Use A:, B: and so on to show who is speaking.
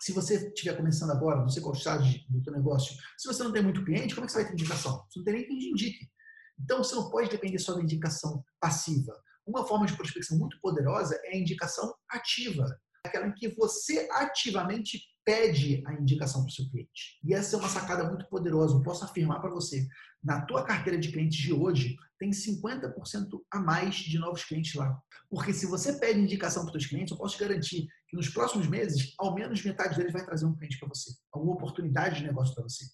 A: se você estiver começando agora, não sei qual estágio do teu negócio, se você não tem muito cliente, como é que você vai ter indicação? Você não tem nem quem te indique. Então, você não pode depender só da indicação passiva. Uma forma de prospecção muito poderosa é a indicação ativa, aquela em que você ativamente pede a indicação para o seu cliente. E essa é uma sacada muito poderosa. Eu posso afirmar para você, na tua carteira de clientes de hoje, tem 50% a mais de novos clientes lá. Porque se você pede indicação para os seus clientes, eu posso te garantir que nos próximos meses, ao menos metade deles vai trazer um cliente para você, alguma oportunidade de negócio para você.